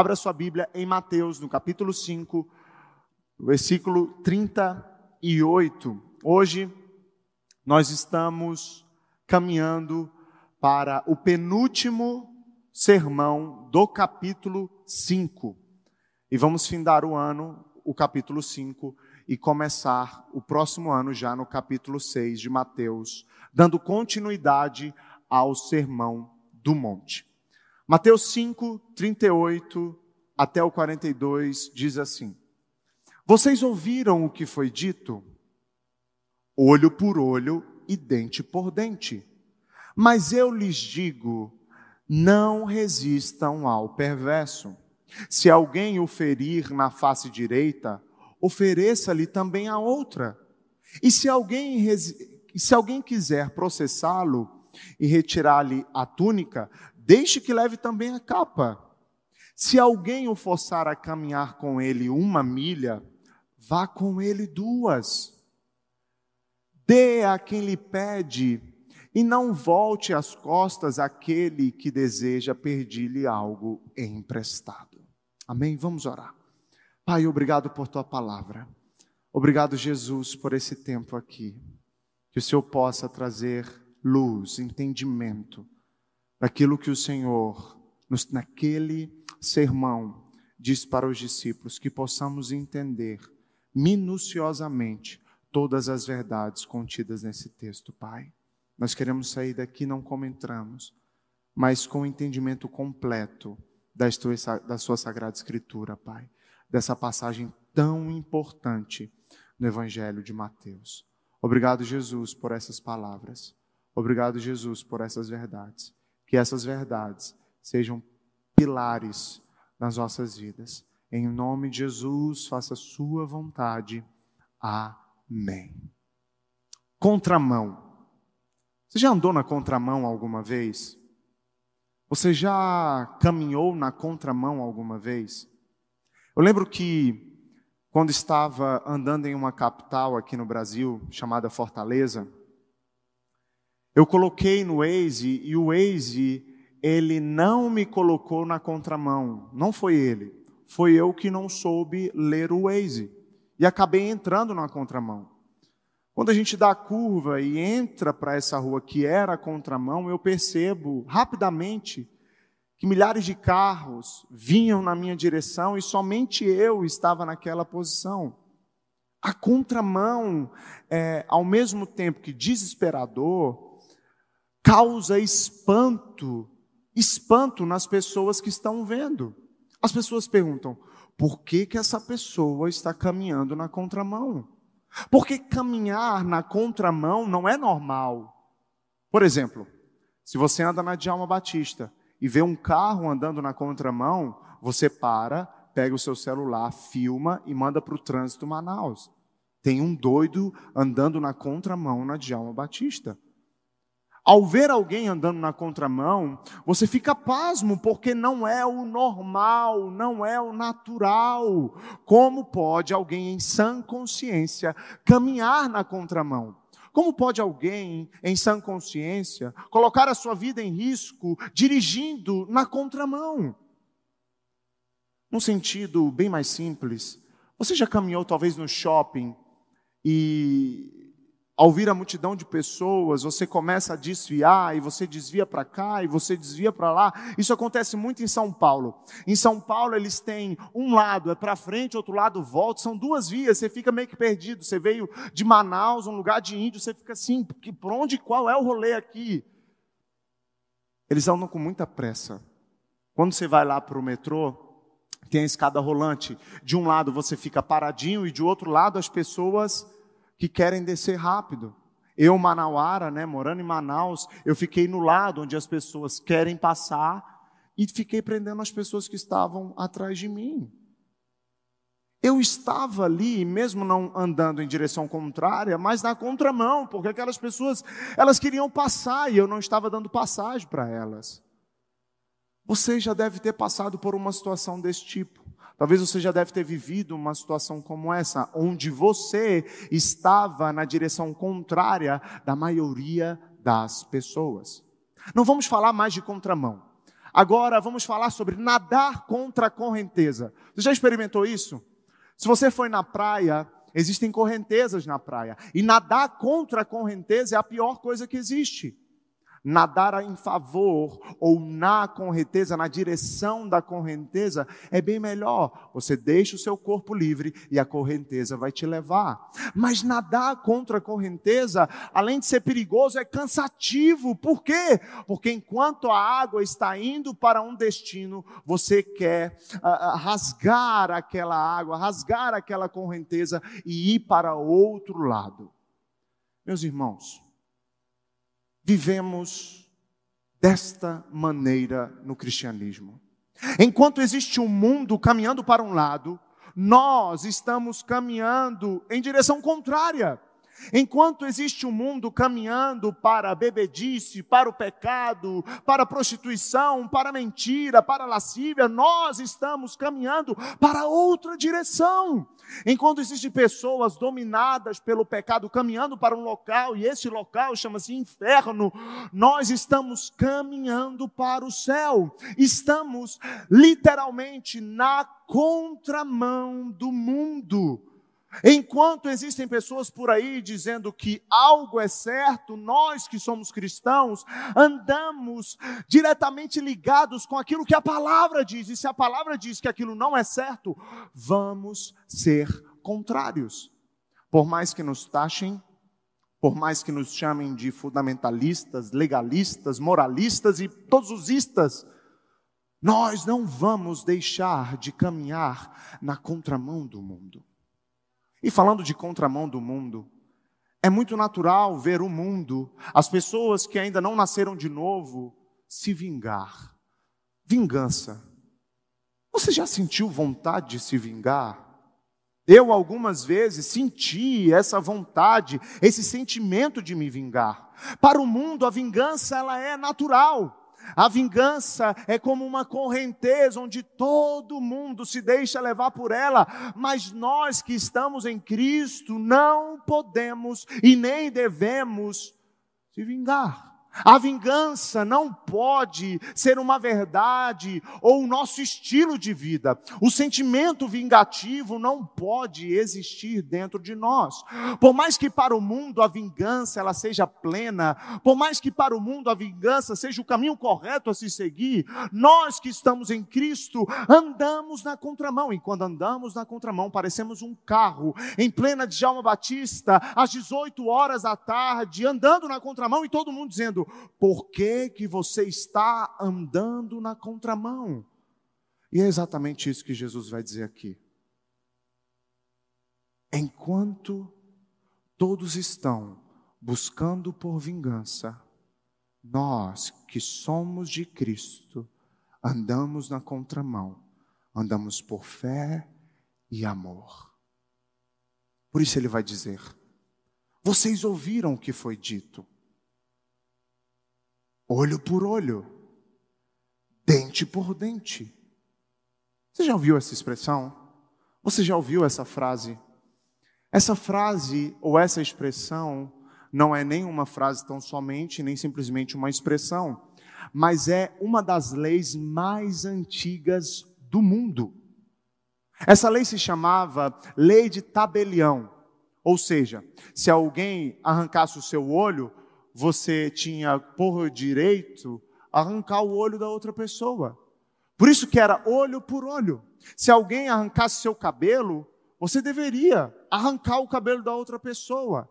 Abra sua Bíblia em Mateus, no capítulo 5, versículo 38. Hoje nós estamos caminhando para o penúltimo sermão do capítulo 5. E vamos findar o ano, o capítulo 5, e começar o próximo ano já no capítulo 6 de Mateus, dando continuidade ao sermão do monte. Mateus 5, 38 até o 42 diz assim: Vocês ouviram o que foi dito? Olho por olho e dente por dente. Mas eu lhes digo: não resistam ao perverso. Se alguém o ferir na face direita, ofereça-lhe também a outra. E se alguém, se alguém quiser processá-lo e retirar-lhe a túnica, deixe que leve também a capa. Se alguém o forçar a caminhar com ele uma milha, vá com ele duas. Dê a quem lhe pede e não volte as costas àquele que deseja pedir-lhe algo emprestado. Amém? Vamos orar. Pai, obrigado por tua palavra. Obrigado, Jesus, por esse tempo aqui. Que o Senhor possa trazer luz, entendimento daquilo que o Senhor, naquele sermão, diz para os discípulos, que possamos entender minuciosamente todas as verdades contidas nesse texto, Pai. Nós queremos sair daqui não como entramos, mas com o entendimento completo da sua Sagrada Escritura, Pai. Dessa passagem tão importante no Evangelho de Mateus. Obrigado, Jesus, por essas palavras. Obrigado, Jesus, por essas verdades. Que essas verdades sejam pilares nas nossas vidas. Em nome de Jesus, faça a sua vontade. Amém. Contramão. Você já andou na contramão alguma vez? Você já caminhou na contramão alguma vez? Eu lembro que quando estava andando em uma capital aqui no Brasil, chamada Fortaleza, eu coloquei no Waze e o Waze, ele não me colocou na contramão. Não foi ele. Foi eu que não soube ler o Waze. E acabei entrando na contramão. Quando a gente dá a curva e entra para essa rua que era a contramão, eu percebo rapidamente que milhares de carros vinham na minha direção e somente eu estava naquela posição. A contramão, é, ao mesmo tempo que desesperador, causa espanto, espanto nas pessoas que estão vendo. As pessoas perguntam: por que, que essa pessoa está caminhando na contramão? Porque caminhar na contramão não é normal. Por exemplo, se você anda na Djalma Batista e vê um carro andando na contramão, você para, pega o seu celular, filma e manda para o trânsito Manaus. Tem um doido andando na contramão na Djalma Batista. Ao ver alguém andando na contramão, você fica pasmo, porque não é o normal, não é o natural. Como pode alguém em sã consciência caminhar na contramão? Como pode alguém em sã consciência colocar a sua vida em risco dirigindo na contramão? Num sentido bem mais simples, você já caminhou talvez no shopping e ao vir a multidão de pessoas, você começa a desviar e você desvia para cá e você desvia para lá. Isso acontece muito em São Paulo. Em São Paulo eles têm um lado é para frente, outro lado volta, são duas vias, você fica meio que perdido. Você veio de Manaus, um lugar de índio, você fica assim, por onde qual é o rolê aqui? Eles andam com muita pressa. Quando você vai lá para o metrô, tem a escada rolante. De um lado você fica paradinho e de outro lado as pessoas que querem descer rápido. Eu, Manauara, né, morando em Manaus, eu fiquei no lado onde as pessoas querem passar e fiquei prendendo as pessoas que estavam atrás de mim. Eu estava ali, mesmo não andando em direção contrária, mas na contramão, porque aquelas pessoas, elas queriam passar e eu não estava dando passagem para elas. Você já deve ter passado por uma situação desse tipo. Talvez você já deve ter vivido uma situação como essa, onde você estava na direção contrária da maioria das pessoas. Não vamos falar mais de contramão. Agora vamos falar sobre nadar contra a correnteza. Você já experimentou isso? Se você foi na praia, existem correntezas na praia. E nadar contra a correnteza é a pior coisa que existe nadar em favor ou na correnteza, na direção da correnteza, é bem melhor. Você deixa o seu corpo livre e a correnteza vai te levar. Mas nadar contra a correnteza, além de ser perigoso, é cansativo. Por quê? Porque enquanto a água está indo para um destino, você quer uh, rasgar aquela água, rasgar aquela correnteza e ir para outro lado. Meus irmãos, vivemos desta maneira no cristianismo. Enquanto existe um mundo caminhando para um lado, nós estamos caminhando em direção contrária. Enquanto existe um mundo caminhando para a bebedice, para o pecado, para a prostituição, para a mentira, para a lascívia, nós estamos caminhando para outra direção. Enquanto existem pessoas dominadas pelo pecado caminhando para um local, e esse local chama-se inferno, nós estamos caminhando para o céu. Estamos literalmente na contramão do mundo. Enquanto existem pessoas por aí dizendo que algo é certo, nós que somos cristãos andamos diretamente ligados com aquilo que a palavra diz. E se a palavra diz que aquilo não é certo, vamos ser contrários. Por mais que nos taxem, por mais que nos chamem de fundamentalistas, legalistas, moralistas e todos os istas, nós não vamos deixar de caminhar na contramão do mundo. E falando de contramão do mundo, é muito natural ver o mundo, as pessoas que ainda não nasceram de novo, se vingar. Vingança. Você já sentiu vontade de se vingar? Eu algumas vezes senti essa vontade, esse sentimento de me vingar. Para o mundo a vingança ela é natural. A vingança é como uma correnteza onde todo mundo se deixa levar por ela, mas nós que estamos em Cristo não podemos e nem devemos se vingar. A vingança não pode ser uma verdade ou o nosso estilo de vida. O sentimento vingativo não pode existir dentro de nós. Por mais que para o mundo a vingança ela seja plena, por mais que para o mundo a vingança seja o caminho correto a se seguir, nós que estamos em Cristo andamos na contramão. E quando andamos na contramão, parecemos um carro em plena Djalma Batista, às 18 horas da tarde, andando na contramão e todo mundo dizendo dizendo: por que, que você está andando na contramão? E é exatamente isso que Jesus vai dizer aqui. Enquanto todos estão buscando por vingança, nós que somos de Cristo, andamos na contramão, andamos por fé e amor. Por isso ele vai dizer: Vocês ouviram o que foi dito olho por olho, dente por dente. Você já ouviu essa expressão? Você já ouviu essa frase? Essa frase ou essa expressão não é nem uma frase tão somente, nem simplesmente uma expressão, mas é uma das leis mais antigas do mundo. Essa lei se chamava Lei de Tabelião, ou seja, se alguém arrancasse o seu olho, você tinha por direito arrancar o olho da outra pessoa. Por isso que era olho por olho. Se alguém arrancasse seu cabelo, você deveria arrancar o cabelo da outra pessoa.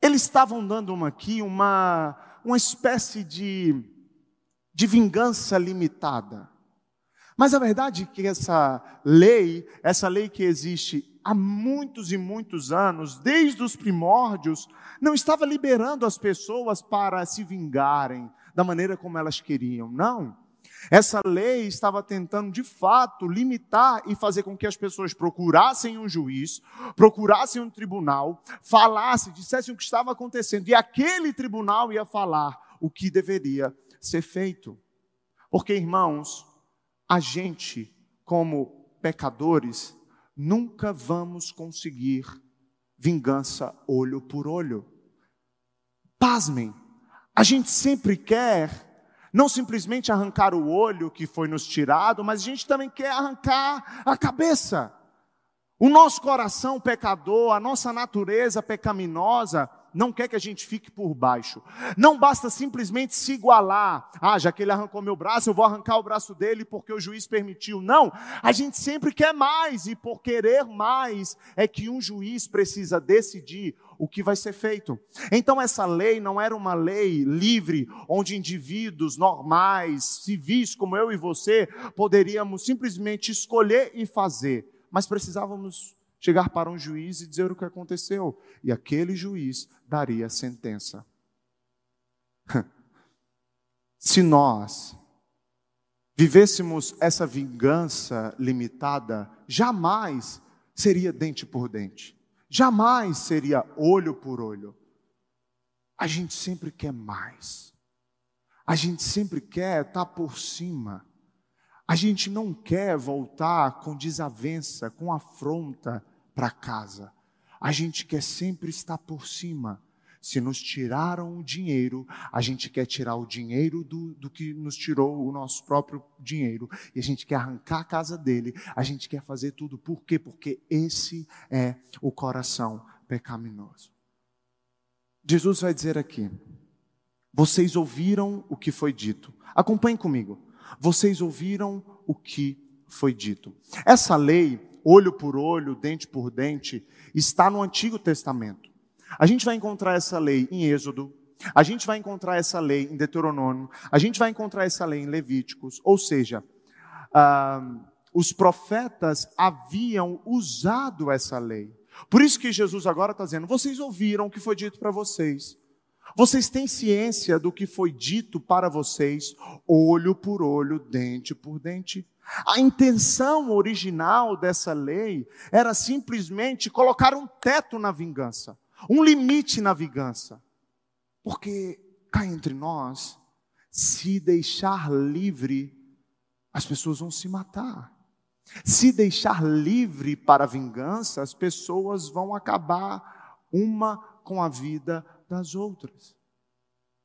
Eles estavam dando uma aqui uma, uma espécie de, de vingança limitada. Mas a verdade é que essa lei, essa lei que existe há muitos e muitos anos, desde os primórdios, não estava liberando as pessoas para se vingarem da maneira como elas queriam. Não. Essa lei estava tentando, de fato, limitar e fazer com que as pessoas procurassem um juiz, procurassem um tribunal, falassem, dissessem o que estava acontecendo, e aquele tribunal ia falar o que deveria ser feito. Porque, irmãos, a gente, como pecadores, nunca vamos conseguir vingança olho por olho. Pasmem, a gente sempre quer Não simplesmente arrancar o olho que foi nos tirado, mas a gente também quer arrancar a cabeça. O nosso coração pecador, a nossa natureza pecaminosa, não quer que a gente fique por baixo. Não basta simplesmente se igualar. Ah, já que ele arrancou meu braço, eu vou arrancar o braço dele porque o juiz permitiu. Não, a gente sempre quer mais e por querer mais é que um juiz precisa decidir o que vai ser feito. Então essa lei não era uma lei livre onde indivíduos normais, civis como eu e você, poderíamos simplesmente escolher e fazer, mas precisávamos chegar para um juiz e dizer o que aconteceu. E aquele juiz daria a sentença. Se nós vivêssemos essa vingança limitada, jamais seria dente por dente, jamais seria olho por olho. A gente sempre quer mais, a gente sempre quer estar por cima, a gente não quer voltar com desavença, com afronta, para casa. A gente quer sempre estar por cima. Se nos tiraram o dinheiro, a gente quer tirar o dinheiro do, do que nos tirou o nosso próprio dinheiro. E a gente quer arrancar a casa dele. A gente quer fazer tudo. Por quê? Porque esse é o coração pecaminoso. Jesus vai dizer aqui: vocês ouviram o que foi dito. Acompanhem comigo. Vocês ouviram o que foi dito. Essa lei olho por olho, dente por dente, está no Antigo Testamento. A gente vai encontrar essa lei em Êxodo, a gente vai encontrar essa lei em Deuteronômio, a gente vai encontrar essa lei em Levíticos, ou seja, ah, os profetas haviam usado essa lei. Por isso que Jesus agora está dizendo: vocês ouviram o que foi dito para vocês. Vocês têm ciência do que foi dito para vocês, olho por olho, dente por dente. A intenção original dessa lei era simplesmente colocar um teto na vingança, um limite na vingança. Porque cá entre nós, se deixar livre, as pessoas vão se matar. Se deixar livre para a vingança, as pessoas vão acabar uma com a vida das outras.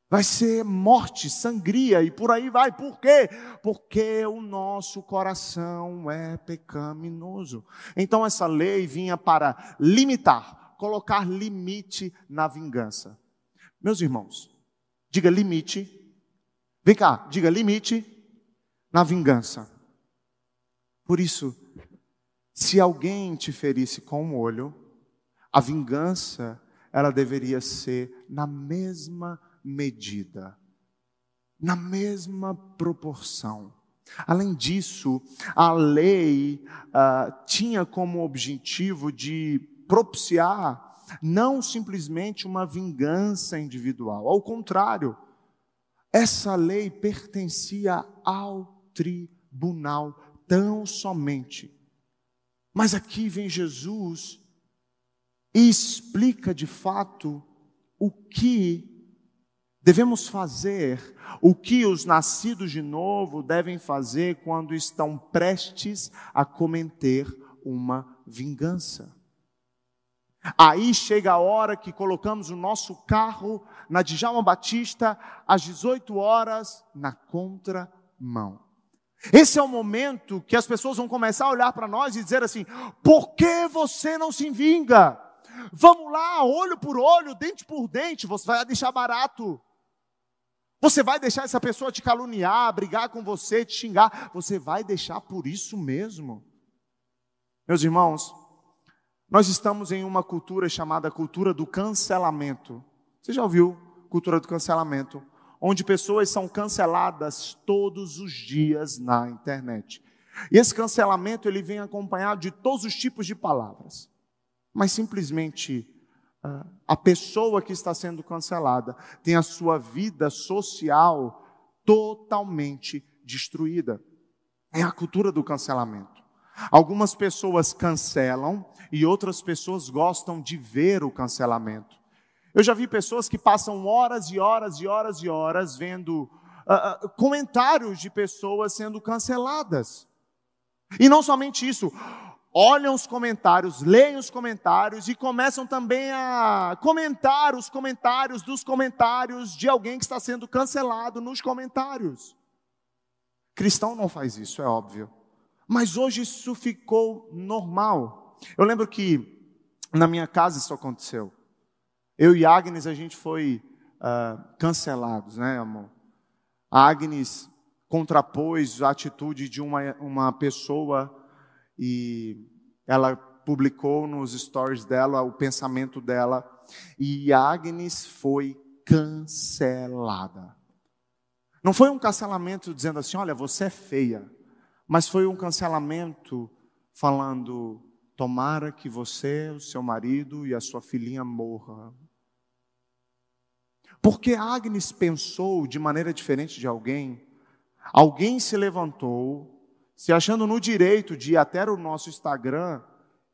Vai ser morte, sangria e por aí vai. Por quê? Porque o nosso coração é pecaminoso. Então essa lei vinha para limitar, colocar limite na vingança. Meus irmãos, diga limite. Vem cá, diga limite na vingança. Por isso, se alguém te ferisse com um olho, a vingança ela deveria ser na mesma medida, na mesma proporção. Além disso, a lei uh, tinha como objetivo de propiciar não simplesmente uma vingança individual, ao contrário, essa lei pertencia ao tribunal tão somente. Mas aqui vem Jesus e explica de fato o que Devemos fazer o que os nascidos de novo devem fazer quando estão prestes a cometer uma vingança. Aí chega a hora que colocamos o nosso carro na Djalma Batista às 18 horas na contramão. Esse é o momento que as pessoas vão começar a olhar para nós e dizer assim: por que você não se vinga? Vamos lá, olho por olho, dente por dente, você vai deixar barato. Você vai deixar essa pessoa te caluniar, brigar com você, te xingar? Você vai deixar por isso mesmo? Meus irmãos, nós estamos em uma cultura chamada cultura do cancelamento. Você já ouviu cultura do cancelamento? Onde pessoas são canceladas todos os dias na internet. E esse cancelamento ele vem acompanhado de todos os tipos de palavras. Mas simplesmente a pessoa que está sendo cancelada tem a sua vida social totalmente destruída. É a cultura do cancelamento. Algumas pessoas cancelam e outras pessoas gostam de ver o cancelamento. Eu já vi pessoas que passam horas e horas e horas e horas vendo uh, uh, comentários de pessoas sendo canceladas. E não somente isso, olham os comentários, leem os comentários e começam também a comentar os comentários dos comentários de alguém que está sendo cancelado nos comentários. Cristão não faz isso, é óbvio. Mas hoje isso ficou normal. Eu lembro que na minha casa isso aconteceu. Eu e Agnes, a gente foi uh, cancelados, né, amor? A Agnes contrapôs a atitude de uma, uma pessoa e ela publicou nos stories dela o pensamento dela e Agnes foi cancelada. Não foi um cancelamento dizendo assim, olha, você é feia, mas foi um cancelamento falando, tomara que você, o seu marido e a sua filhinha morram. Porque Agnes pensou de maneira diferente de alguém, alguém se levantou, se achando no direito de ir até o nosso Instagram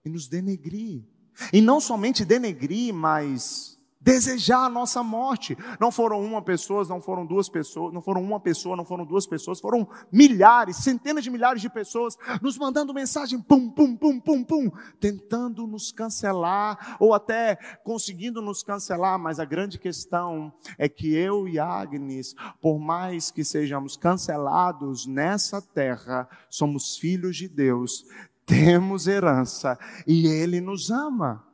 e nos denegrir. E não somente denegrir, mas desejar a nossa morte. Não foram uma pessoa, não foram duas pessoas, não foram uma pessoa, não foram duas pessoas, foram milhares, centenas de milhares de pessoas nos mandando mensagem, pum, pum, pum, pum, pum, tentando nos cancelar ou até conseguindo nos cancelar, mas a grande questão é que eu e Agnes, por mais que sejamos cancelados nessa terra, somos filhos de Deus, temos herança e Ele nos ama.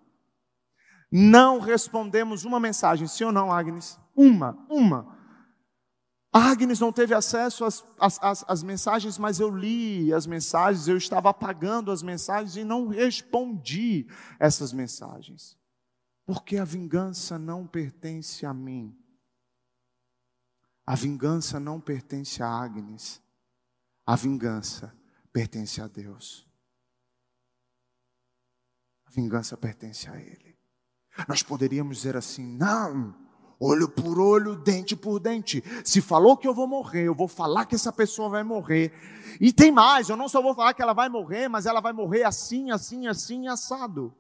Não respondemos uma mensagem, sim ou não, Agnes? Uma, uma. A Agnes não teve acesso às, às, às, às, mensagens, mas eu li as mensagens, eu estava apagando as mensagens e não respondi essas mensagens. Porque a vingança não pertence a mim. A vingança não pertence a Agnes. A vingança pertence a Deus. A vingança pertence a Ele. Nós poderíamos dizer assim: não, olho por olho, dente por dente. Se falou que eu vou morrer, eu vou falar que essa pessoa vai morrer. E tem mais, eu não só vou falar que ela vai morrer, mas ela vai morrer assim, assim, assim, assado.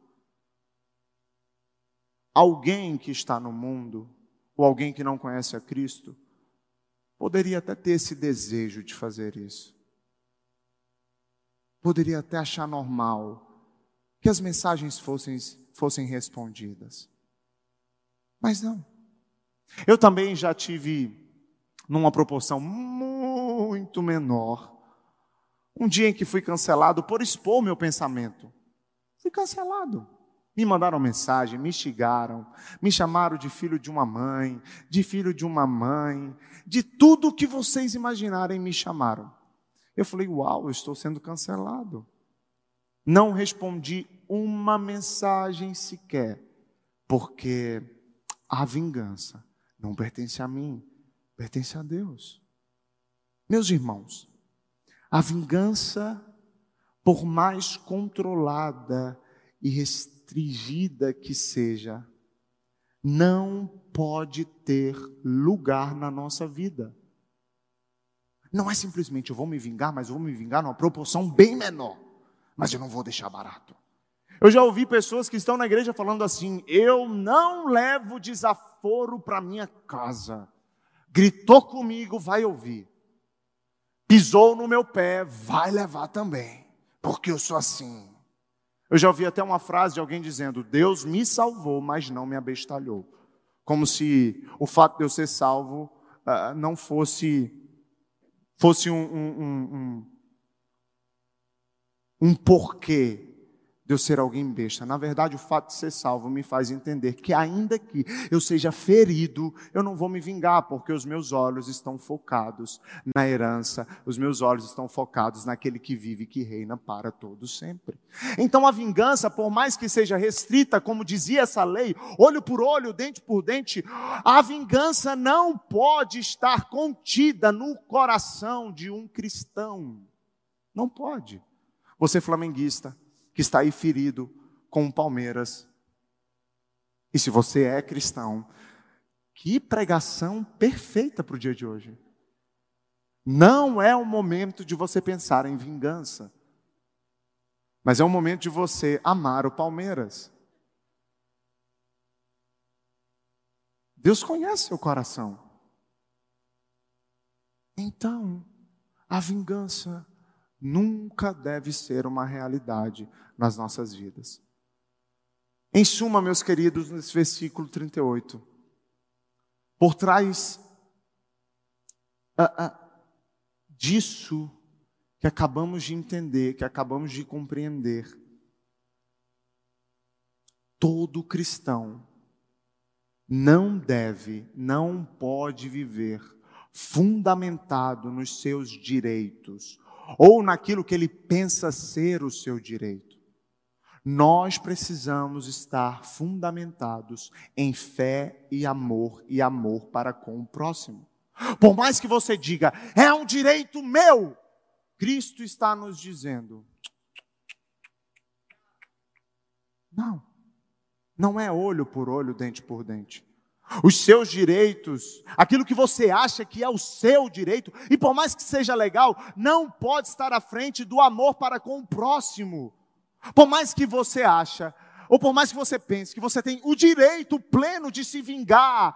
Alguém que está no mundo, ou alguém que não conhece a Cristo, poderia até ter esse desejo de fazer isso. Poderia até achar normal que as mensagens fossem fossem respondidas. Mas não. Eu também já tive, numa proporção muito menor, um dia em que fui cancelado por expor meu pensamento. Fui cancelado. Me mandaram mensagem, me instigaram, me chamaram de filho de uma mãe, de filho de uma mãe, de tudo que vocês imaginarem me chamaram. Eu falei, uau, eu estou sendo cancelado. Não respondi uma mensagem sequer, porque a vingança não pertence a mim, pertence a Deus. Meus irmãos, a vingança, por mais controlada e restringida que seja, não pode ter lugar na nossa vida. Não é simplesmente eu vou me vingar, mas eu vou me vingar numa proporção bem menor. Mas eu não vou deixar barato. Eu já ouvi pessoas que estão na igreja falando assim: eu não levo desaforo para minha casa. Gritou comigo, vai ouvir. Pisou no meu pé, vai levar também, porque eu sou assim. Eu já ouvi até uma frase de alguém dizendo: Deus me salvou, mas não me abestalhou. Como se o fato de eu ser salvo uh, não fosse, fosse um, um, um, um, um porquê de eu ser alguém besta. Na verdade, o fato de ser salvo me faz entender que, ainda que eu seja ferido, eu não vou me vingar, porque os meus olhos estão focados na herança, os meus olhos estão focados naquele que vive e que reina para todo sempre. Então, a vingança, por mais que seja restrita, como dizia essa lei, olho por olho, dente por dente, a vingança não pode estar contida no coração de um cristão. Não pode. Você flamenguista, que está aí ferido com o Palmeiras. E se você é cristão, que pregação perfeita para o dia de hoje. Não é o momento de você pensar em vingança, mas é o momento de você amar o Palmeiras. Deus conhece seu coração. Então, a vingança nunca deve ser uma realidade nas nossas vidas. Em suma, meus queridos, nesse versículo 38, por trás uh, uh, disso que acabamos de entender, que acabamos de compreender, todo cristão não deve, não pode viver fundamentado nos seus direitos ou naquilo que ele pensa ser o seu direito. Nós precisamos estar fundamentados em fé e amor e amor para com o próximo. Por mais que você diga, é um direito meu, Cristo está nos dizendo: não, não é olho por olho, dente por dente os seus direitos, aquilo que você acha que é o seu direito, e por mais que seja legal, não pode estar à frente do amor para com o próximo. Por mais que você acha, ou por mais que você pense que você tem o direito pleno de se vingar,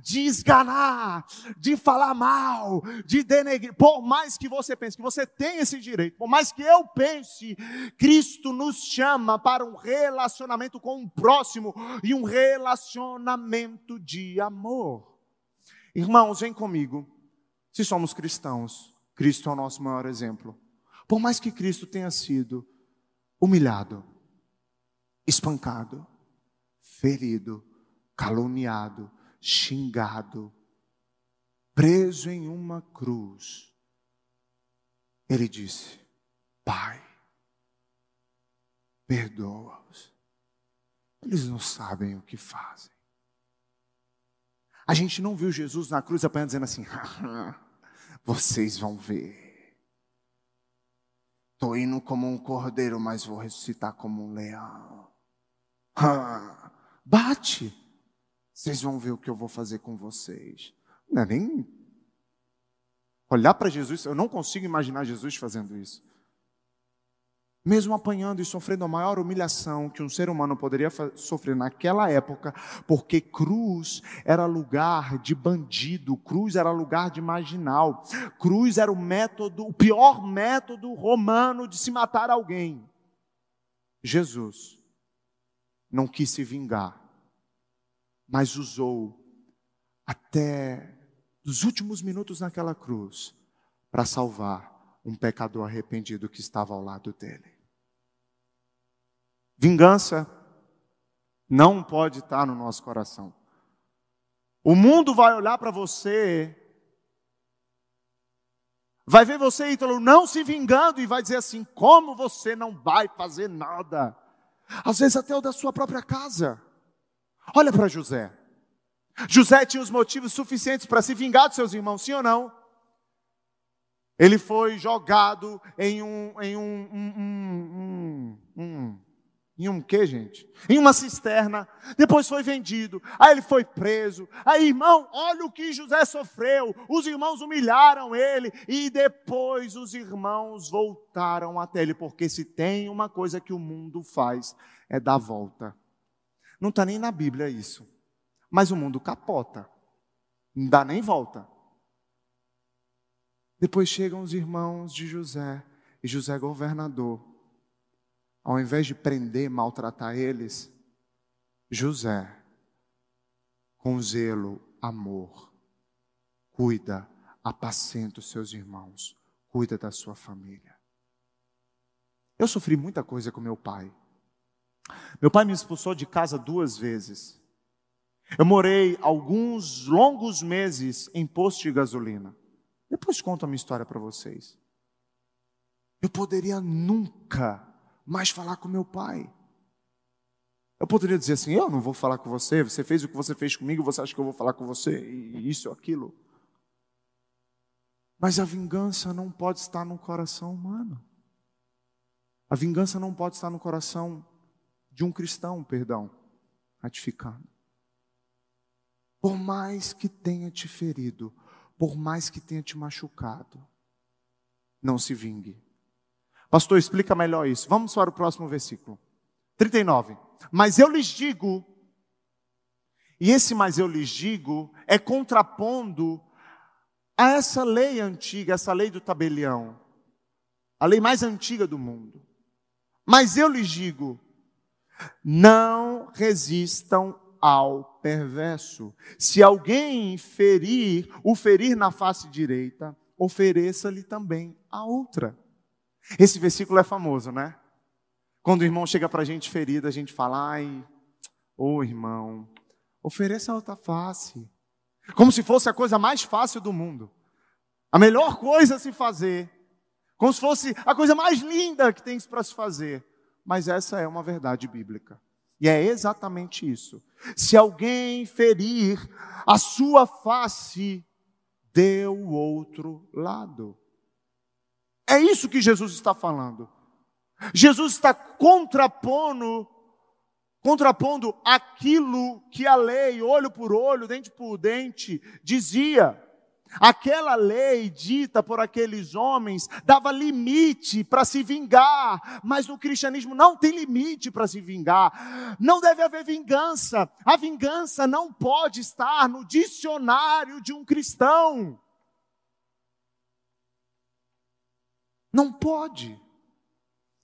de esganar, de falar mal, de denegrir. Por mais que você pense que você tem esse direito, por mais que eu pense, Cristo nos chama para um relacionamento com o próximo e um relacionamento de amor. Irmãos, vem comigo. Se somos cristãos, Cristo é o nosso maior exemplo. Por mais que Cristo tenha sido humilhado, espancado, ferido, caluniado, xingado, preso em uma cruz, ele disse: Pai, perdoa-os. Eles não sabem o que fazem. A gente não viu Jesus na cruz apenas dizendo assim: vocês vão ver. Estou indo como um cordeiro, mas vou ressuscitar como um leão. Bate. Vocês vão ver o que eu vou fazer com vocês. Não é nem olhar para Jesus, eu não consigo imaginar Jesus fazendo isso. Mesmo apanhando e sofrendo a maior humilhação que um ser humano poderia sofrer naquela época, porque cruz era lugar de bandido, cruz era lugar de marginal, cruz era o método, o pior método romano de se matar alguém. Jesus não quis se vingar, mas usou até os últimos minutos naquela cruz para salvar um pecador arrependido que estava ao lado dele. Vingança não pode estar no nosso coração. O mundo vai olhar para você, vai ver você, Ítalo, não se vingando e vai dizer assim: como você não vai fazer nada? Às vezes até o da sua própria casa. Olha para José. José tinha os motivos suficientes para se vingar dos seus irmãos, sim ou não? Ele foi jogado em um, em um, um, um, um em um quê, gente? Em uma cisterna. Depois foi vendido. Aí ele foi preso. Aí, irmão, olha o que José sofreu. Os irmãos humilharam ele. E depois os irmãos voltaram até ele. Porque se tem uma coisa que o mundo faz, é dar volta. Não está nem na Bíblia isso. Mas o mundo capota. Não dá nem volta. Depois chegam os irmãos de José. E José é governador. Ao invés de prender, maltratar eles, José, com zelo, amor, cuida, apacenta os seus irmãos, cuida da sua família. Eu sofri muita coisa com meu pai. Meu pai me expulsou de casa duas vezes. Eu morei alguns longos meses em posto de gasolina. Depois conto a minha história para vocês. Eu poderia nunca mais falar com meu pai. Eu poderia dizer assim: eu não vou falar com você, você fez o que você fez comigo, você acha que eu vou falar com você, e isso, aquilo. Mas a vingança não pode estar no coração humano. A vingança não pode estar no coração de um cristão, perdão, ratificando. Por mais que tenha te ferido, por mais que tenha te machucado, não se vingue. Pastor, explica melhor isso. Vamos para o próximo versículo. 39. Mas eu lhes digo, e esse mas eu lhes digo é contrapondo a essa lei antiga, essa lei do tabelião. a lei mais antiga do mundo. Mas eu lhes digo: não resistam ao perverso. Se alguém ferir, o ferir na face direita, ofereça-lhe também a outra. Esse versículo é famoso, né? Quando o irmão chega para a gente ferido, a gente fala, ai, ô irmão, ofereça a outra face. Como se fosse a coisa mais fácil do mundo. A melhor coisa a se fazer. Como se fosse a coisa mais linda que tem para se fazer. Mas essa é uma verdade bíblica. E é exatamente isso. Se alguém ferir a sua face, dê o outro lado. É isso que Jesus está falando. Jesus está contrapondo contrapondo aquilo que a lei, olho por olho, dente por dente, dizia. Aquela lei dita por aqueles homens dava limite para se vingar, mas no cristianismo não tem limite para se vingar. Não deve haver vingança. A vingança não pode estar no dicionário de um cristão. Não pode.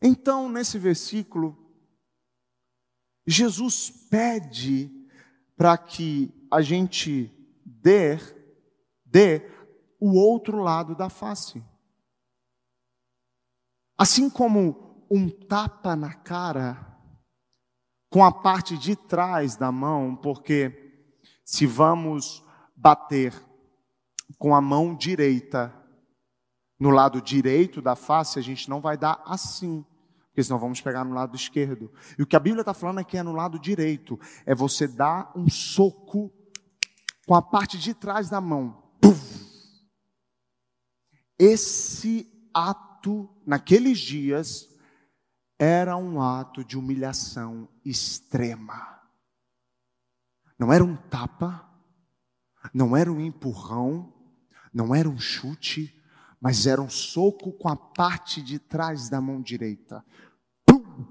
Então, nesse versículo, Jesus pede para que a gente dê, dê o outro lado da face. Assim como um tapa na cara com a parte de trás da mão, porque se vamos bater com a mão direita no lado direito da face, a gente não vai dar assim porque senão vamos pegar no lado esquerdo. E o que a Bíblia está falando é que é no lado direito, é você dar um soco com a parte de trás da mão. Esse ato, naqueles dias, era um ato de humilhação extrema. Não era um tapa, não era um empurrão, não era um chute, mas era um soco com a parte de trás da mão direita. Pum!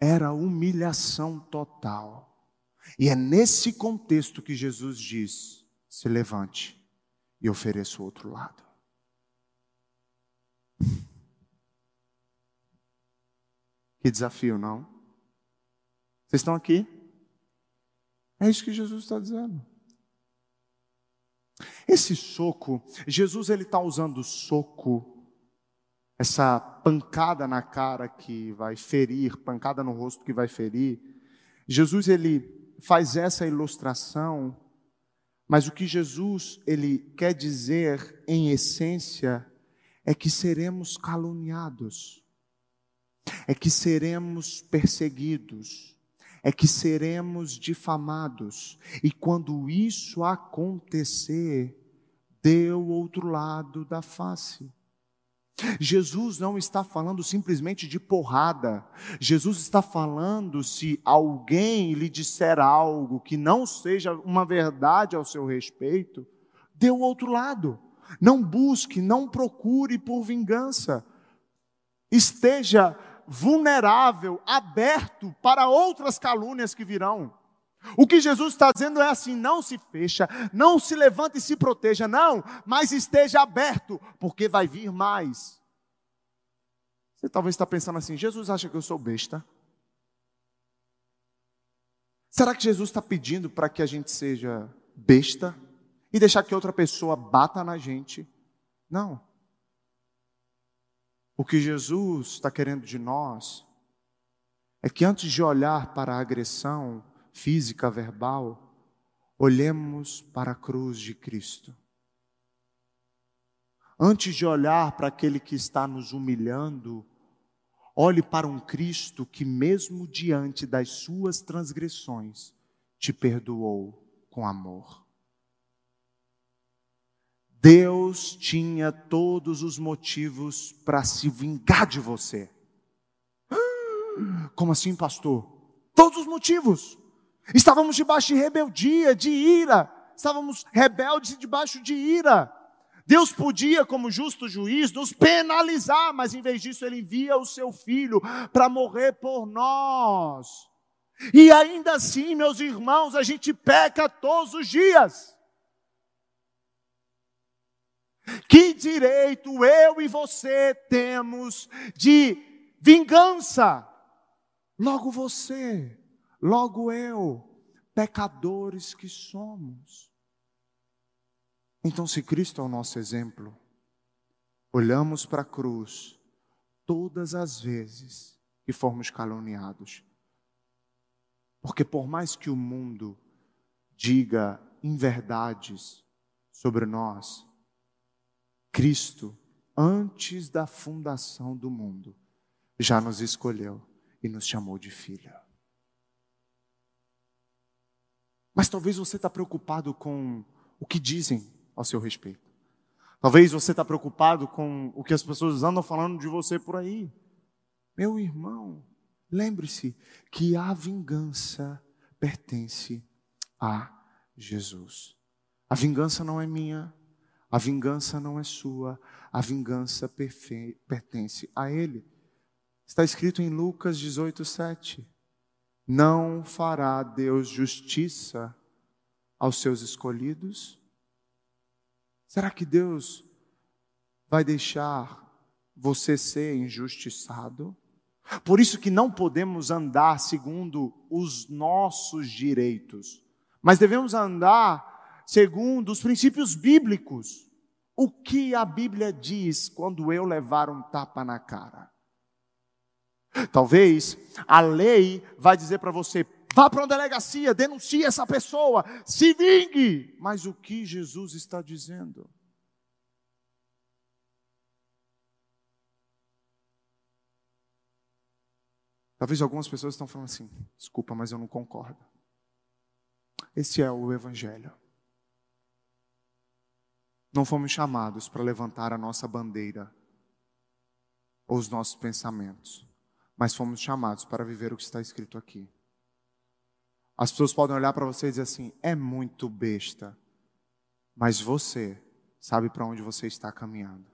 Era humilhação total. E é nesse contexto que Jesus diz: se levante e ofereça o outro lado. Que desafio, não? Vocês estão aqui? É isso que Jesus está dizendo. Esse soco, Jesus ele está usando soco, essa pancada na cara que vai ferir, pancada no rosto que vai ferir. Jesus ele faz essa ilustração, mas o que Jesus ele quer dizer em essência é que seremos caluniados, é que seremos perseguidos, é que seremos difamados. E quando isso acontecer, dê o outro lado da face. Jesus não está falando simplesmente de porrada. Jesus está falando se alguém lhe disser algo que não seja uma verdade ao seu respeito, dê o outro lado. Não busque, não procure por vingança. Esteja vulnerável, aberto para outras calúnias que virão. O que Jesus está dizendo é assim: não se fecha, não se levante e se proteja, não, mas esteja aberto, porque vai vir mais. Você talvez está pensando assim: Jesus acha que eu sou besta? Será que Jesus está pedindo para que a gente seja besta e deixar que outra pessoa bata na gente? Não. O que Jesus está querendo de nós é que antes de olhar para a agressão física, verbal, olhemos para a cruz de Cristo. Antes de olhar para aquele que está nos humilhando, olhe para um Cristo que, mesmo diante das suas transgressões, te perdoou com amor. Deus tinha todos os motivos para se vingar de você. Como assim, pastor? Todos os motivos. Estávamos debaixo de rebeldia, de ira. Estávamos rebeldes e debaixo de ira. Deus podia, como justo juiz, nos penalizar, mas em vez disso, Ele envia o seu filho para morrer por nós. E ainda assim, meus irmãos, a gente peca todos os dias. Que direito eu e você temos de vingança? Logo você, logo eu, pecadores que somos. Então, se Cristo é o nosso exemplo, olhamos para a cruz todas as vezes que formos caluniados. Porque, por mais que o mundo diga inverdades sobre nós, Cristo, antes da fundação do mundo, já nos escolheu e nos chamou de filha. Mas talvez você está preocupado com o que dizem ao seu respeito. Talvez você está preocupado com o que as pessoas andam falando de você por aí. Meu irmão, lembre-se que a vingança pertence a Jesus. A vingança não é minha, a vingança não é sua, a vingança pertence a Ele. Está escrito em Lucas 18, 7. Não fará Deus justiça aos seus escolhidos? Será que Deus vai deixar você ser injustiçado? Por isso que não podemos andar segundo os nossos direitos, mas devemos andar segundo os princípios bíblicos. O que a Bíblia diz quando eu levar um tapa na cara? Talvez a lei vai dizer para você: vá para uma delegacia, denuncie essa pessoa, se vingue. Mas o que Jesus está dizendo? Talvez algumas pessoas estão falando assim: desculpa, mas eu não concordo. Esse é o Evangelho. Não fomos chamados para levantar a nossa bandeira ou os nossos pensamentos, mas fomos chamados para viver o que está escrito aqui. As pessoas podem olhar para você e dizer assim: é muito besta, mas você sabe para onde você está caminhando.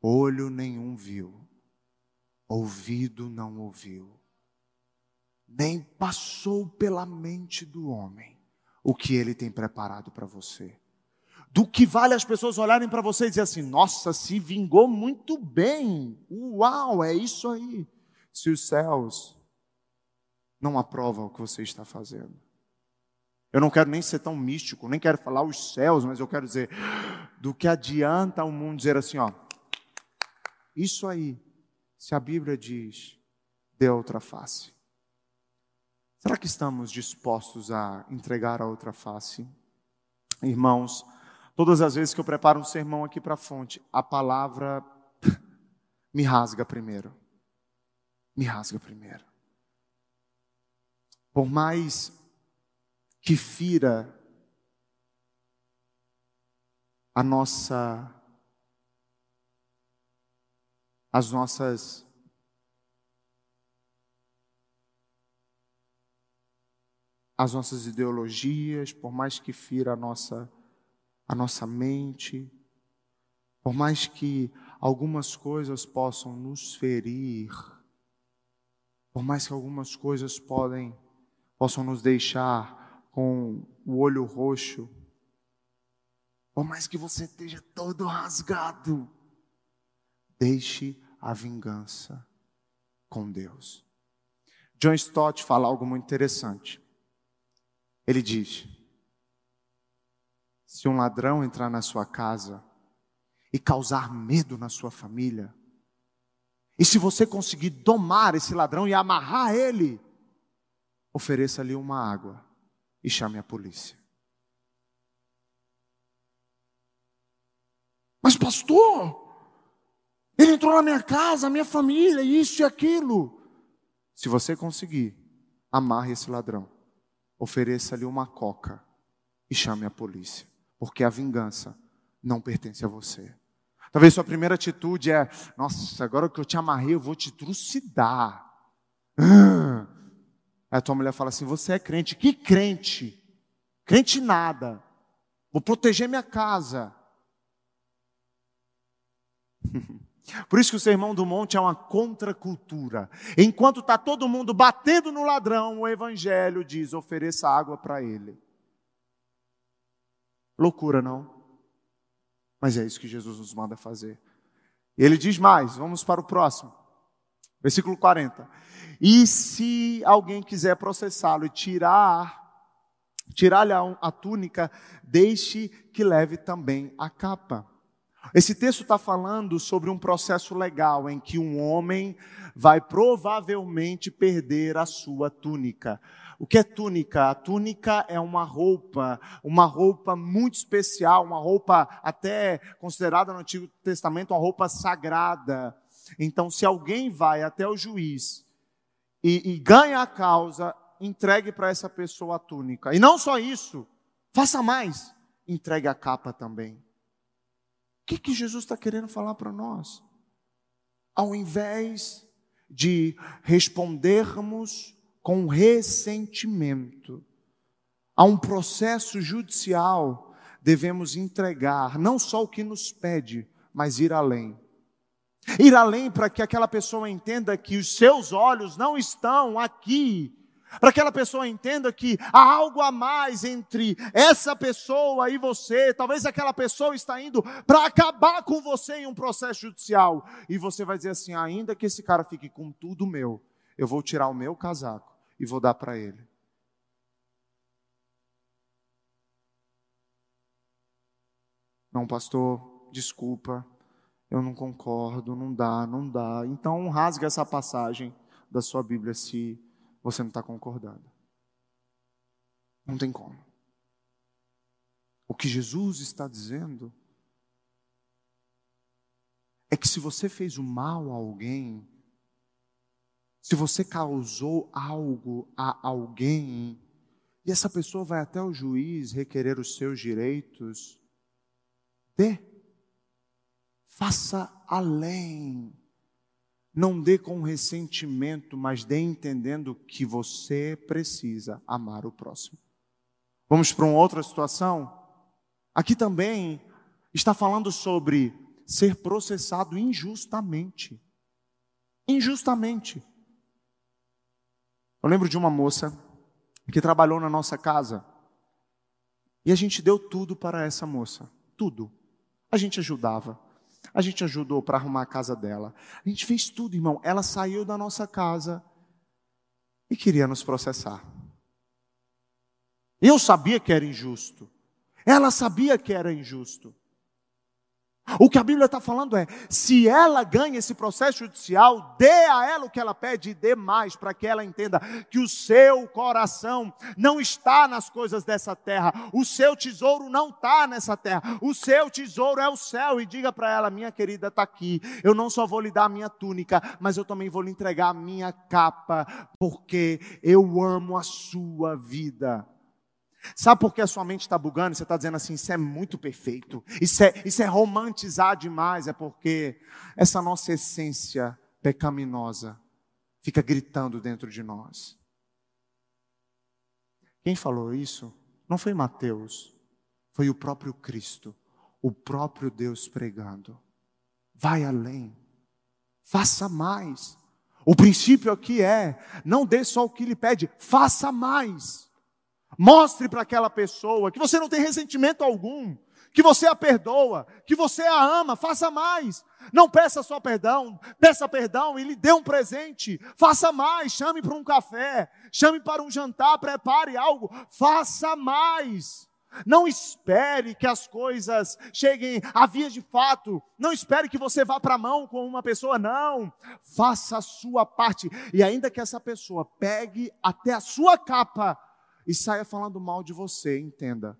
Olho nenhum viu, ouvido não ouviu, nem passou pela mente do homem o que ele tem preparado para você. Do que vale as pessoas olharem para você e dizer assim: nossa, se vingou muito bem, uau, é isso aí. Se os céus não aprovam o que você está fazendo. Eu não quero nem ser tão místico, nem quero falar os céus, mas eu quero dizer, do que adianta o mundo dizer assim, ó, isso aí, se a Bíblia diz, dê outra face. Será que estamos dispostos a entregar a outra face? Irmãos, todas as vezes que eu preparo um sermão aqui para a fonte, a palavra me rasga primeiro. Me rasga primeiro. Por mais que fira a nossa as nossas as nossas ideologias, por mais que fira a nossa, a nossa mente, por mais que algumas coisas possam nos ferir, por mais que algumas coisas podem, possam nos deixar com o olho roxo, por mais que você esteja todo rasgado, deixe a vingança com Deus. John Stott fala algo muito interessante. Ele diz: se um ladrão entrar na sua casa e causar medo na sua família, e se você conseguir domar esse ladrão e amarrar ele, ofereça-lhe uma água e chame a polícia. Mas, pastor, ele entrou na minha casa, minha família, isso e aquilo. Se você conseguir, amarre esse ladrão ofereça-lhe uma coca e chame a polícia, porque a vingança não pertence a você. Talvez sua primeira atitude é: nossa, agora que eu te amarrei, eu vou te trucidar. Aí a tua mulher fala assim: você é crente. Que crente? Crente nada. Vou proteger minha casa. Por isso que o Sermão do Monte é uma contracultura. Enquanto está todo mundo batendo no ladrão, o Evangelho diz: ofereça água para ele. Loucura, não? Mas é isso que Jesus nos manda fazer. Ele diz mais, vamos para o próximo. Versículo 40. E se alguém quiser processá-lo e tirar tirar-lhe a túnica, deixe que leve também a capa. Esse texto está falando sobre um processo legal em que um homem vai provavelmente perder a sua túnica. O que é túnica? A túnica é uma roupa, uma roupa muito especial, uma roupa até considerada no Antigo Testamento uma roupa sagrada. Então, se alguém vai até o juiz e, e ganha a causa, entregue para essa pessoa a túnica. E não só isso, faça mais, entregue a capa também. Que, que Jesus está querendo falar para nós? Ao invés de respondermos com ressentimento a um processo judicial, devemos entregar não só o que nos pede, mas ir além. Ir além para que aquela pessoa entenda que os seus olhos não estão aqui, para que aquela pessoa entenda que há algo a mais entre essa pessoa e você. Talvez aquela pessoa está indo para acabar com você em um processo judicial. E você vai dizer assim: ainda que esse cara fique com tudo meu, eu vou tirar o meu casaco e vou dar para ele. Não, pastor, desculpa, eu não concordo, não dá, não dá. Então rasga essa passagem da sua Bíblia se você não está concordando. Não tem como. O que Jesus está dizendo é que se você fez o mal a alguém, se você causou algo a alguém, e essa pessoa vai até o juiz requerer os seus direitos, dê. Faça além. Não dê com ressentimento, mas dê entendendo que você precisa amar o próximo. Vamos para uma outra situação? Aqui também está falando sobre ser processado injustamente. Injustamente. Eu lembro de uma moça que trabalhou na nossa casa e a gente deu tudo para essa moça, tudo. A gente ajudava, a gente ajudou para arrumar a casa dela, a gente fez tudo, irmão. Ela saiu da nossa casa e queria nos processar. Eu sabia que era injusto, ela sabia que era injusto. O que a Bíblia está falando é: se ela ganha esse processo judicial, dê a ela o que ela pede e dê mais, para que ela entenda que o seu coração não está nas coisas dessa terra, o seu tesouro não está nessa terra, o seu tesouro é o céu. E diga para ela: minha querida, está aqui. Eu não só vou lhe dar a minha túnica, mas eu também vou lhe entregar a minha capa, porque eu amo a sua vida. Sabe por que a sua mente está bugando? Você está dizendo assim, isso é muito perfeito, isso é, isso é romantizar demais, é porque essa nossa essência pecaminosa fica gritando dentro de nós. Quem falou isso não foi Mateus, foi o próprio Cristo, o próprio Deus pregando. Vai além, faça mais. O princípio aqui é: não dê só o que lhe pede, faça mais. Mostre para aquela pessoa que você não tem ressentimento algum, que você a perdoa, que você a ama, faça mais. Não peça só perdão, peça perdão e lhe dê um presente. Faça mais, chame para um café, chame para um jantar, prepare algo, faça mais. Não espere que as coisas cheguem a vias de fato. Não espere que você vá para a mão com uma pessoa, não. Faça a sua parte. E ainda que essa pessoa pegue até a sua capa e saia falando mal de você, entenda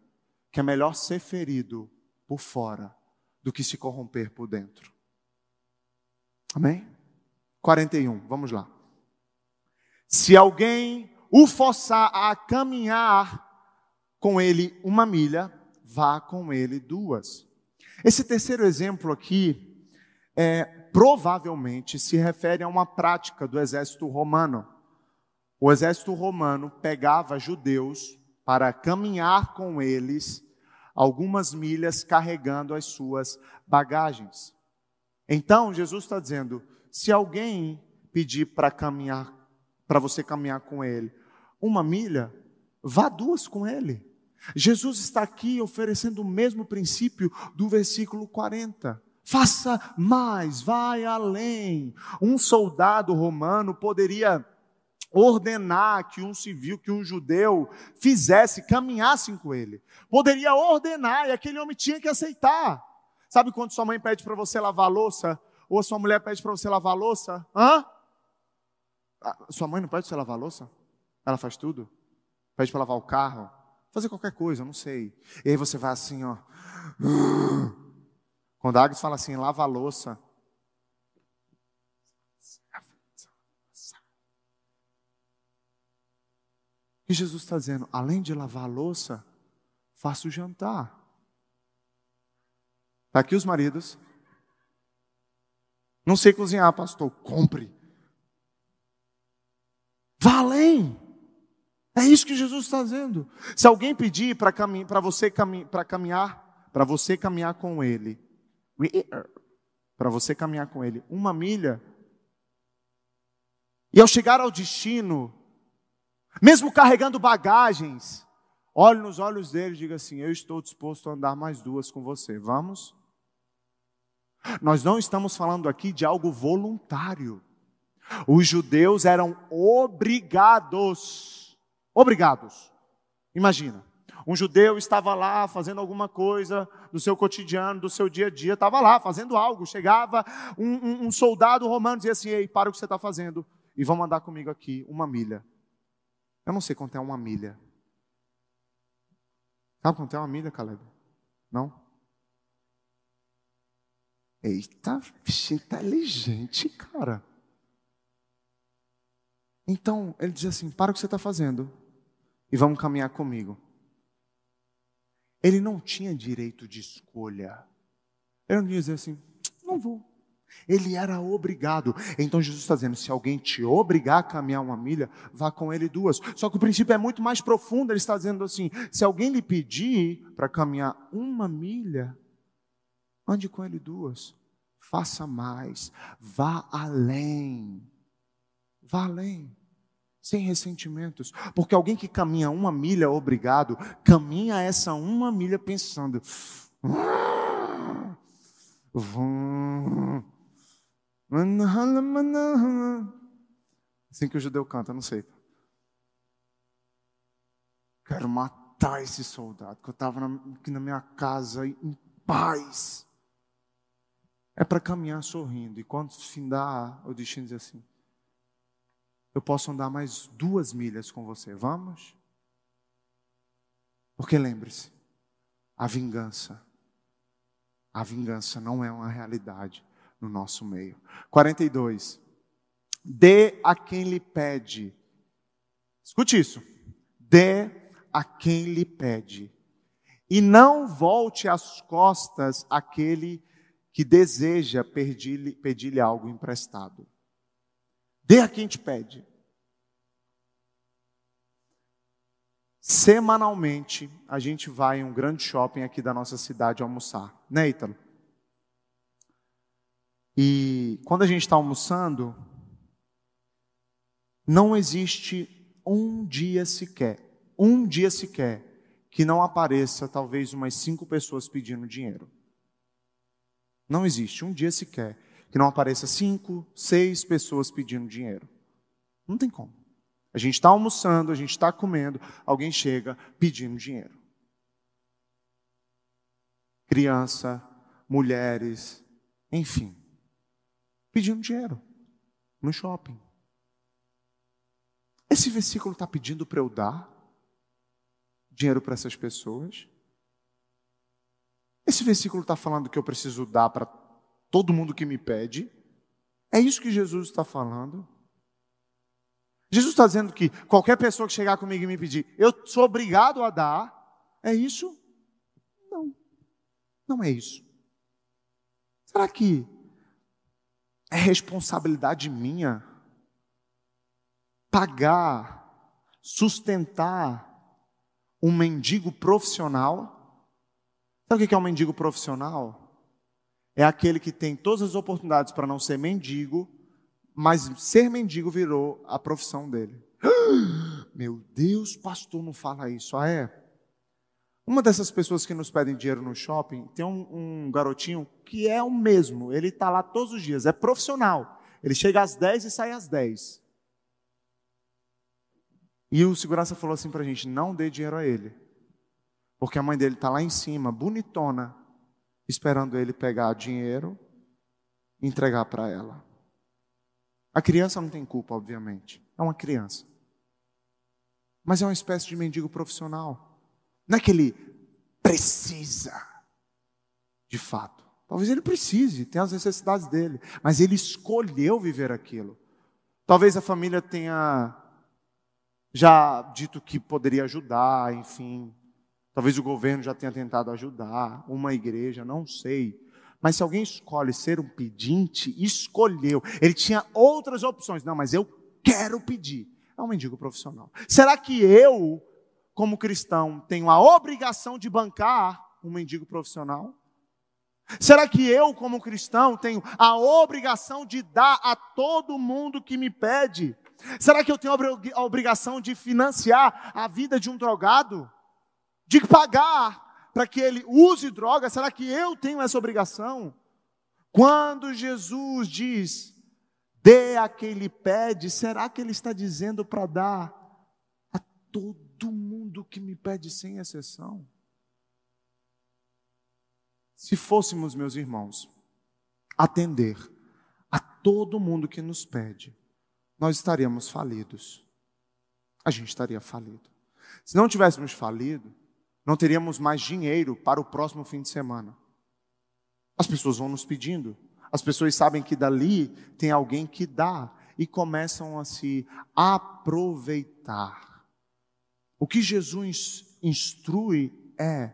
que é melhor ser ferido por fora do que se corromper por dentro. Amém? 41, vamos lá. Se alguém o forçar a caminhar com ele uma milha, vá com ele duas. Esse terceiro exemplo aqui é, provavelmente se refere a uma prática do exército romano. O exército romano pegava judeus para caminhar com eles algumas milhas carregando as suas bagagens. Então, Jesus está dizendo: se alguém pedir para caminhar, para você caminhar com ele, uma milha, vá duas com ele. Jesus está aqui oferecendo o mesmo princípio do versículo 40. Faça mais, vai além. Um soldado romano poderia ordenar que um civil, que um judeu fizesse, caminhassem com ele. Poderia ordenar e aquele homem tinha que aceitar. Sabe quando sua mãe pede para você lavar a louça? Ou sua mulher pede para você lavar a louça? Hã? Ah, sua mãe não pede para você lavar a louça? Ela faz tudo? Pede para lavar o carro? Fazer qualquer coisa, não sei. E aí você vai assim, ó. Quando a Agnes fala assim, lava a louça. E Jesus está dizendo: além de lavar a louça, faça o jantar. Está aqui os maridos. Não sei cozinhar, pastor. Compre. Vá além. É isso que Jesus está dizendo. Se alguém pedir para cami você cami caminhar, para você caminhar com ele, para você caminhar com ele uma milha, e ao chegar ao destino, mesmo carregando bagagens, olhe nos olhos dele e diga assim: Eu estou disposto a andar mais duas com você. Vamos? Nós não estamos falando aqui de algo voluntário. Os judeus eram obrigados. Obrigados. Imagina, um judeu estava lá fazendo alguma coisa do seu cotidiano, do seu dia a dia, estava lá fazendo algo. Chegava um, um, um soldado romano e dizia assim: Ei, para o que você está fazendo e vamos andar comigo aqui uma milha. Eu não sei quanto é uma milha. Sabe quanto é uma milha, Caleb? Não? Eita, bicho inteligente, cara. Então, ele diz assim: para o que você está fazendo e vamos caminhar comigo. Ele não tinha direito de escolha. Ele não ia dizer assim: não vou. Ele era obrigado. Então Jesus está dizendo: se alguém te obrigar a caminhar uma milha, vá com ele duas. Só que o princípio é muito mais profundo. Ele está dizendo assim: se alguém lhe pedir para caminhar uma milha, ande com ele duas. Faça mais. Vá além. Vá além. Sem ressentimentos. Porque alguém que caminha uma milha obrigado, caminha essa uma milha pensando. Vum, Assim que o judeu canta, não sei. Quero matar esse soldado, que eu estava aqui na minha casa em paz. É para caminhar sorrindo. E quando findar o destino diz assim: Eu posso andar mais duas milhas com você. Vamos? Porque lembre-se, a vingança, a vingança não é uma realidade no nosso meio. 42. Dê a quem lhe pede. Escute isso. Dê a quem lhe pede. E não volte as costas àquele que deseja pedir-lhe pedir algo emprestado. Dê a quem te pede. Semanalmente, a gente vai em um grande shopping aqui da nossa cidade almoçar, né, Ítalo? E quando a gente está almoçando, não existe um dia sequer, um dia sequer, que não apareça talvez umas cinco pessoas pedindo dinheiro. Não existe um dia sequer que não apareça cinco, seis pessoas pedindo dinheiro. Não tem como. A gente está almoçando, a gente está comendo, alguém chega pedindo dinheiro. Criança, mulheres, enfim pedindo dinheiro no shopping. Esse versículo está pedindo para eu dar dinheiro para essas pessoas? Esse versículo está falando que eu preciso dar para todo mundo que me pede? É isso que Jesus está falando? Jesus está dizendo que qualquer pessoa que chegar comigo e me pedir, eu sou obrigado a dar? É isso? Não, não é isso. Será que é responsabilidade minha pagar, sustentar um mendigo profissional. Sabe o que é um mendigo profissional? É aquele que tem todas as oportunidades para não ser mendigo, mas ser mendigo virou a profissão dele. Meu Deus, pastor, não fala isso. Ah, é? Uma dessas pessoas que nos pedem dinheiro no shopping, tem um, um garotinho que é o mesmo, ele está lá todos os dias, é profissional. Ele chega às 10 e sai às 10. E o segurança falou assim para a gente: não dê dinheiro a ele. Porque a mãe dele está lá em cima, bonitona, esperando ele pegar dinheiro e entregar para ela. A criança não tem culpa, obviamente. É uma criança. Mas é uma espécie de mendigo profissional. Não é que ele precisa, de fato. Talvez ele precise, tem as necessidades dele. Mas ele escolheu viver aquilo. Talvez a família tenha já dito que poderia ajudar, enfim. Talvez o governo já tenha tentado ajudar, uma igreja, não sei. Mas se alguém escolhe ser um pedinte, escolheu. Ele tinha outras opções. Não, mas eu quero pedir. É um mendigo profissional. Será que eu, como cristão, tenho a obrigação de bancar um mendigo profissional? Será que eu, como cristão, tenho a obrigação de dar a todo mundo que me pede? Será que eu tenho a obrigação de financiar a vida de um drogado? De pagar para que ele use droga? Será que eu tenho essa obrigação? Quando Jesus diz, dê a quem lhe pede, será que ele está dizendo para dar a todo mundo que me pede sem exceção? Se fôssemos, meus irmãos, atender a todo mundo que nos pede, nós estaríamos falidos. A gente estaria falido. Se não tivéssemos falido, não teríamos mais dinheiro para o próximo fim de semana. As pessoas vão nos pedindo, as pessoas sabem que dali tem alguém que dá e começam a se aproveitar. O que Jesus instrui é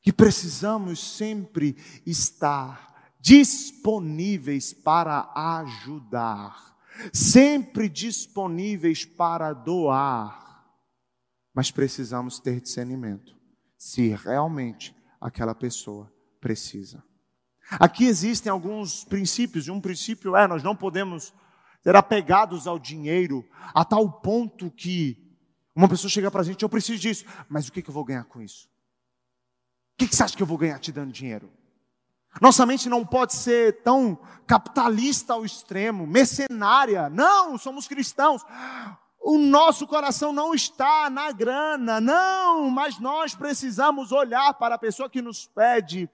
que precisamos sempre estar disponíveis para ajudar, sempre disponíveis para doar, mas precisamos ter discernimento se realmente aquela pessoa precisa. Aqui existem alguns princípios, e um princípio é: nós não podemos ser apegados ao dinheiro a tal ponto que uma pessoa chega para a gente, eu preciso disso, mas o que, que eu vou ganhar com isso? O que, que você acha que eu vou ganhar te dando dinheiro? Nossa mente não pode ser tão capitalista ao extremo, mercenária. Não, somos cristãos. O nosso coração não está na grana, não, mas nós precisamos olhar para a pessoa que nos pede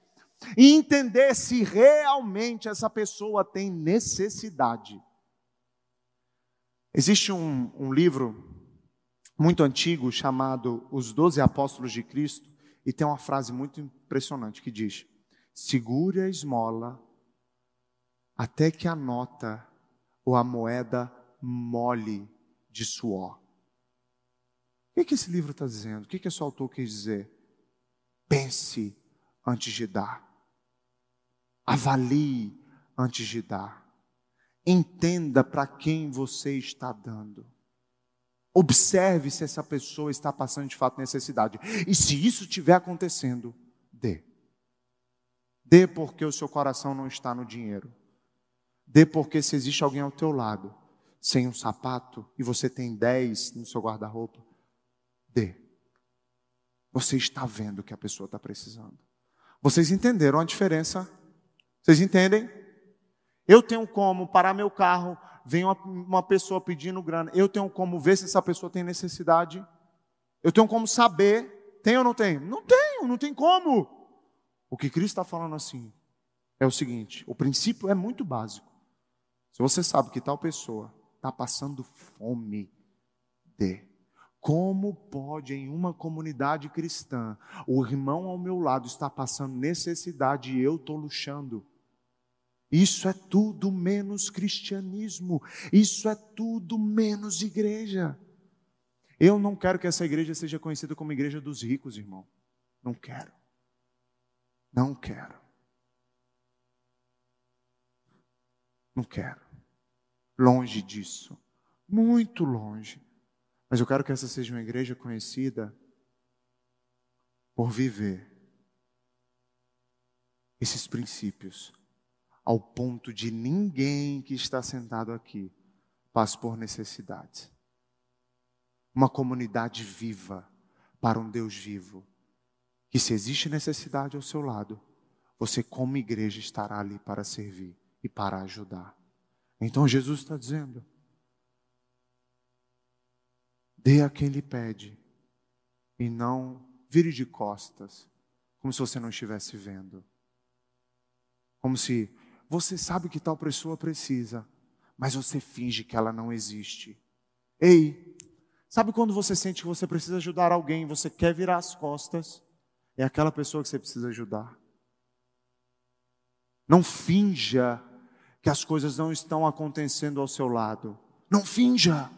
e entender se realmente essa pessoa tem necessidade. Existe um, um livro muito antigo chamado Os Doze Apóstolos de Cristo, e tem uma frase muito impressionante que diz: segure a esmola até que a nota ou a moeda mole de suor. O que, que esse livro está dizendo? O que, que esse autor quis dizer? Pense antes de dar. Avalie antes de dar. Entenda para quem você está dando. Observe se essa pessoa está passando de fato necessidade. E se isso estiver acontecendo, dê. Dê porque o seu coração não está no dinheiro. Dê porque se existe alguém ao teu lado, sem um sapato, e você tem dez no seu guarda-roupa, dê. Você está vendo que a pessoa está precisando. Vocês entenderam a diferença? Vocês entendem? Eu tenho como parar meu carro, vem uma, uma pessoa pedindo grana, eu tenho como ver se essa pessoa tem necessidade. Eu tenho como saber, tem ou não tem? Não tenho, não tem como. O que Cristo está falando assim é o seguinte: o princípio é muito básico. Se você sabe que tal pessoa está passando fome, dê. Como pode em uma comunidade cristã o irmão ao meu lado está passando necessidade e eu estou luxando? Isso é tudo menos cristianismo, isso é tudo menos igreja. Eu não quero que essa igreja seja conhecida como igreja dos ricos, irmão. Não quero. Não quero. Não quero. Longe disso. Muito longe. Mas eu quero que essa seja uma igreja conhecida por viver esses princípios ao ponto de ninguém que está sentado aqui passe por necessidade. Uma comunidade viva para um Deus vivo, que se existe necessidade ao seu lado, você, como igreja, estará ali para servir e para ajudar. Então Jesus está dizendo: dê a quem lhe pede, e não vire de costas, como se você não estivesse vendo. Como se você sabe que tal pessoa precisa, mas você finge que ela não existe. Ei, sabe quando você sente que você precisa ajudar alguém, você quer virar as costas? É aquela pessoa que você precisa ajudar. Não finja que as coisas não estão acontecendo ao seu lado. Não finja.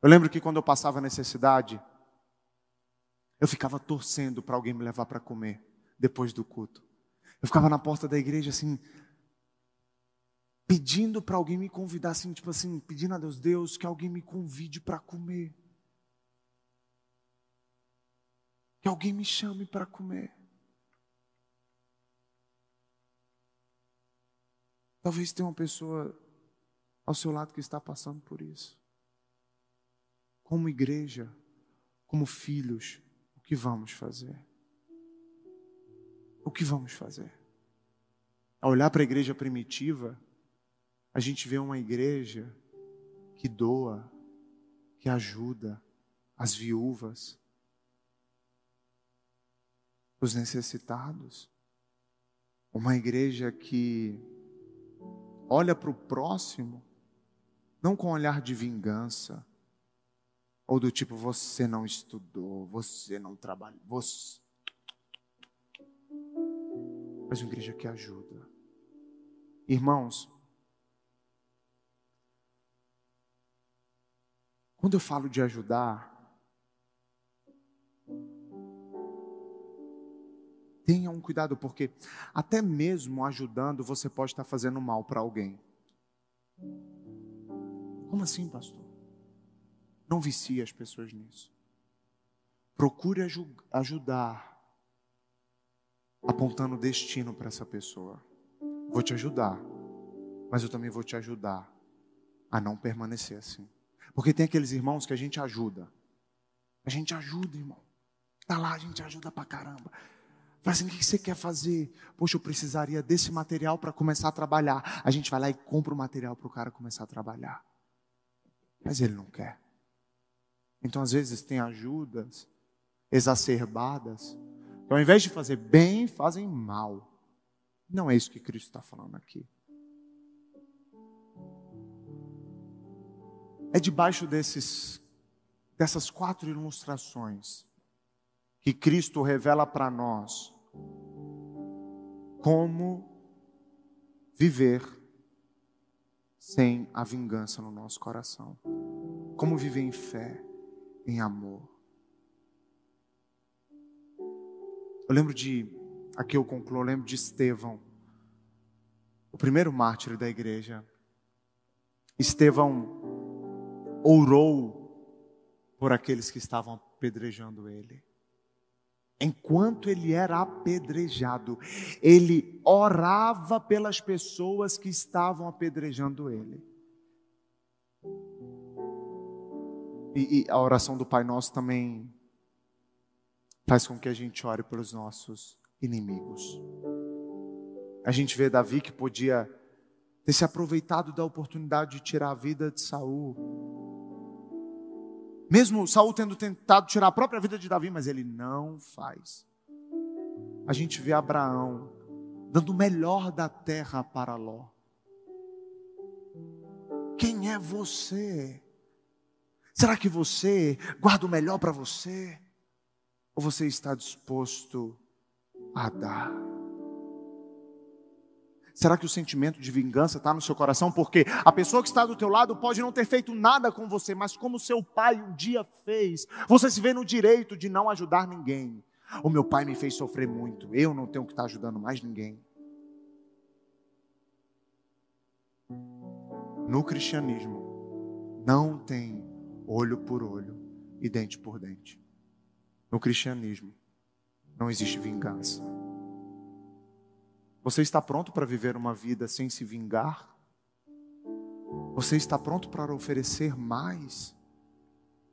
Eu lembro que quando eu passava necessidade, eu ficava torcendo para alguém me levar para comer depois do culto. Eu ficava na porta da igreja assim, pedindo para alguém me convidar, assim, tipo assim, pedindo a Deus, Deus, que alguém me convide para comer. Que alguém me chame para comer. Talvez tenha uma pessoa ao seu lado que está passando por isso. Como igreja, como filhos, o que vamos fazer? O que vamos fazer? Ao olhar para a igreja primitiva, a gente vê uma igreja que doa, que ajuda as viúvas, os necessitados. Uma igreja que olha para o próximo, não com olhar de vingança, ou do tipo, você não estudou, você não trabalhou, você. Mas uma igreja que ajuda. Irmãos, Quando eu falo de ajudar, tenha um cuidado, porque até mesmo ajudando você pode estar fazendo mal para alguém. Como assim, pastor? Não vicie as pessoas nisso. Procure ajudar, apontando destino para essa pessoa. Vou te ajudar, mas eu também vou te ajudar a não permanecer assim. Porque tem aqueles irmãos que a gente ajuda. A gente ajuda, irmão. Tá lá, a gente ajuda pra caramba. Fala assim, o que você quer fazer? Poxa, eu precisaria desse material para começar a trabalhar. A gente vai lá e compra o material para o cara começar a trabalhar. Mas ele não quer. Então, às vezes, tem ajudas exacerbadas, que ao invés de fazer bem, fazem mal. Não é isso que Cristo está falando aqui. É debaixo desses, dessas quatro ilustrações que Cristo revela para nós como viver sem a vingança no nosso coração. Como viver em fé, em amor. Eu lembro de, aqui eu concluo, eu lembro de Estevão, o primeiro mártir da igreja. Estevão orou por aqueles que estavam apedrejando ele. Enquanto ele era apedrejado, ele orava pelas pessoas que estavam apedrejando ele. E, e, a oração do Pai Nosso também faz com que a gente ore pelos nossos inimigos. A gente vê Davi que podia ter se aproveitado da oportunidade de tirar a vida de Saul. Mesmo Saul tendo tentado tirar a própria vida de Davi, mas ele não faz. A gente vê Abraão dando o melhor da terra para Ló. Quem é você? Será que você guarda o melhor para você? Ou você está disposto a dar? Será que o sentimento de vingança está no seu coração? Porque a pessoa que está do teu lado pode não ter feito nada com você, mas como seu pai um dia fez, você se vê no direito de não ajudar ninguém. O meu pai me fez sofrer muito, eu não tenho que estar ajudando mais ninguém. No cristianismo, não tem olho por olho e dente por dente. No cristianismo, não existe vingança. Você está pronto para viver uma vida sem se vingar? Você está pronto para oferecer mais?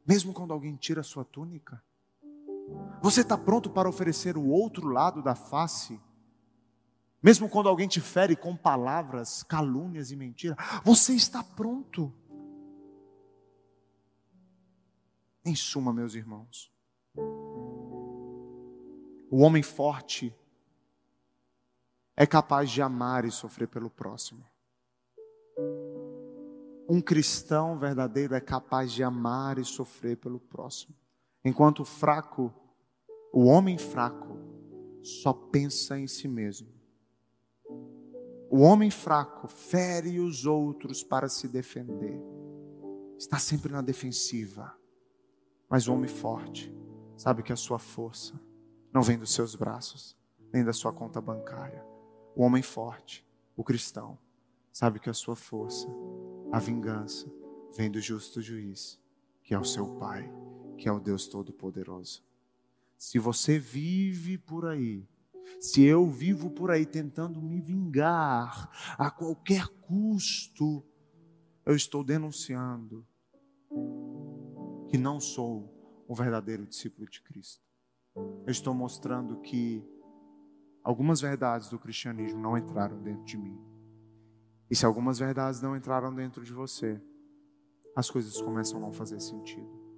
Mesmo quando alguém tira sua túnica? Você está pronto para oferecer o outro lado da face? Mesmo quando alguém te fere com palavras, calúnias e mentiras, você está pronto. Em suma, meus irmãos, o homem forte é capaz de amar e sofrer pelo próximo. Um cristão verdadeiro é capaz de amar e sofrer pelo próximo. Enquanto o fraco, o homem fraco, só pensa em si mesmo. O homem fraco fere os outros para se defender. Está sempre na defensiva. Mas o homem forte sabe que a sua força não vem dos seus braços, nem da sua conta bancária. O homem forte, o cristão, sabe que a sua força, a vingança, vem do justo juiz, que é o seu Pai, que é o Deus Todo-Poderoso. Se você vive por aí se eu vivo por aí tentando me vingar a qualquer custo, eu estou denunciando que não sou um verdadeiro discípulo de Cristo. Eu estou mostrando que algumas verdades do cristianismo não entraram dentro de mim. E se algumas verdades não entraram dentro de você, as coisas começam a não fazer sentido.